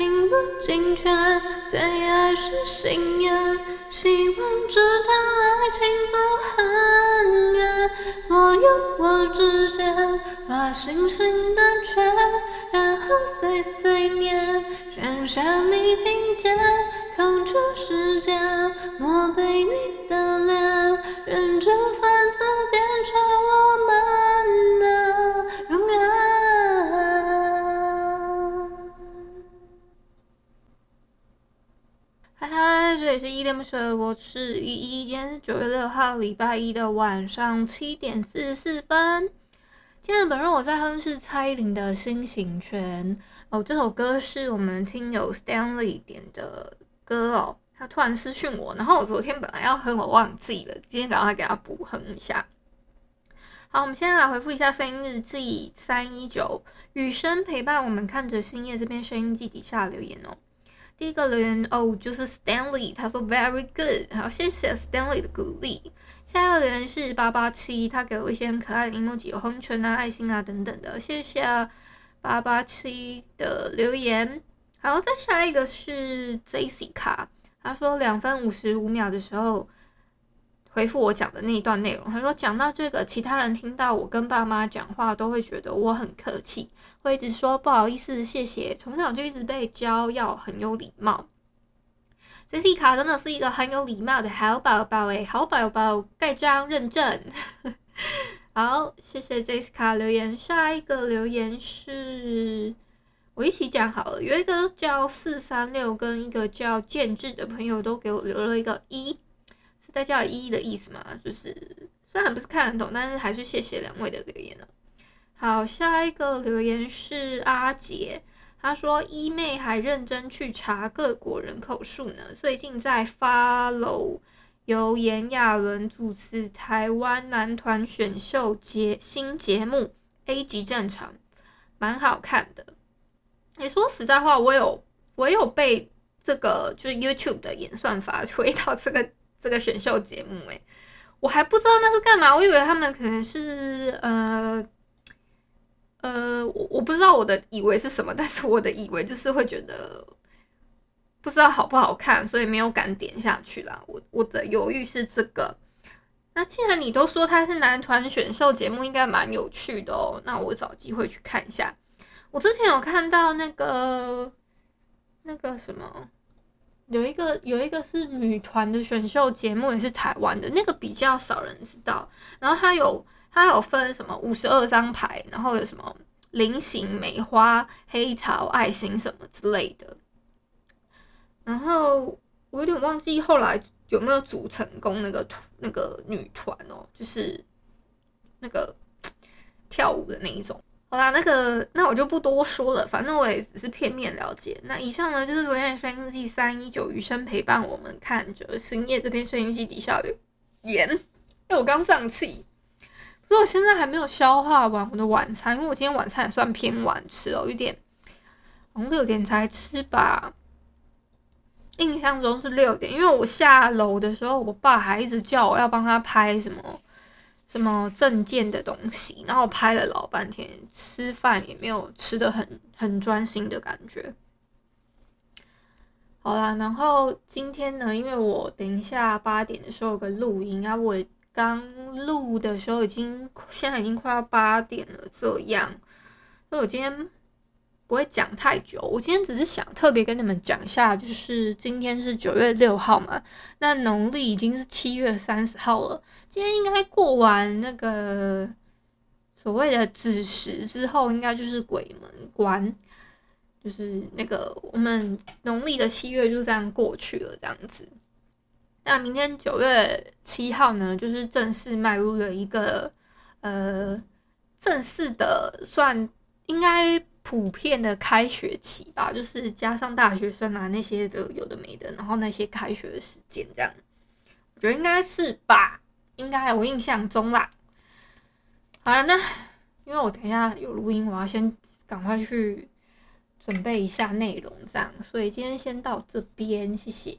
听不进去，对爱是信念，希望这段爱情走很远，我有我指尖，画星星的圈，然后碎碎念，想象你听见。空出时间，默背你的脸，认真里是依恋不舍，我是依依，今天是九月六号，礼拜一的晚上七点四十四分。今天本日我在哼是蔡依林的《心形圈》哦，这首歌是我们听友 Stanley 点的。歌哦，他突然私讯我，然后我昨天本来要哼，我忘记了，今天赶快给他补哼一下。好，我们先来回复一下声音日记三一九，雨声陪伴我们看着星夜这边声音记底下留言哦。第一个留言哦，就是 Stanley，他说 Very good，好，谢谢 Stanley 的鼓励。下一个留言是八八七，他给了我一些很可爱的 emoji，有红唇啊、爱心啊等等的，谢谢八八七的留言。好，再下一个是 Jessica，他说两分五十五秒的时候回复我讲的那一段内容。他说讲到这个，其他人听到我跟爸妈讲话都会觉得我很客气，会一直说不好意思、谢谢。从小就一直被教要很有礼貌。Jessica 真的是一个很有礼貌的好宝宝诶，好宝宝盖章认证。好，谢谢 Jessica 留言。下一个留言是。我一起讲好了，有一个叫四三六跟一个叫建志的朋友都给我留了一个一，是在叫一的意思嘛？就是虽然不是看得懂，但是还是谢谢两位的留言了。好，下一个留言是阿杰，他说一妹还认真去查各国人口数呢，最近在 follow 由炎亚纶主持台湾男团选秀节新节目 A 级战场，蛮好看的。你、说实在话，我有我有被这个就是 YouTube 的演算法推到这个这个选秀节目，诶，我还不知道那是干嘛，我以为他们可能是呃呃，我我不知道我的以为是什么，但是我的以为就是会觉得不知道好不好看，所以没有敢点下去啦。我我的犹豫是这个。那既然你都说它是男团选秀节目，应该蛮有趣的哦，那我找机会去看一下。我之前有看到那个那个什么，有一个有一个是女团的选秀节目，也是台湾的，那个比较少人知道。然后它有它有分什么五十二张牌，然后有什么菱形、梅花、黑桃、爱心什么之类的。然后我有点忘记后来有没有组成功那个那个女团哦，就是那个跳舞的那一种。好啦，那个，那我就不多说了，反正我也只是片面了解。那以上呢，就是昨天的声音日记三一九余生陪伴我们看着星夜这篇声音记底下的言。因为我刚上气，不是我现在还没有消化完我的晚餐，因为我今天晚餐也算偏晚吃哦，有点，好像六点才吃吧，印象中是六点，因为我下楼的时候，我爸还一直叫我要帮他拍什么。什么证件的东西，然后拍了老半天，吃饭也没有吃的很很专心的感觉。好啦，然后今天呢，因为我等一下八点的时候有个录音啊，我刚录的时候已经现在已经快要八点了，这样，所以我今天。不会讲太久，我今天只是想特别跟你们讲一下，就是今天是九月六号嘛，那农历已经是七月三十号了。今天应该过完那个所谓的子时之后，应该就是鬼门关，就是那个我们农历的七月就这样过去了，这样子。那明天九月七号呢，就是正式迈入了一个呃正式的算应该。普遍的开学期吧，就是加上大学生啊那些的有的没的，然后那些开学的时间这样，我觉得应该是吧，应该我印象中啦。好了，那因为我等一下有录音，我要先赶快去准备一下内容，这样，所以今天先到这边，谢谢。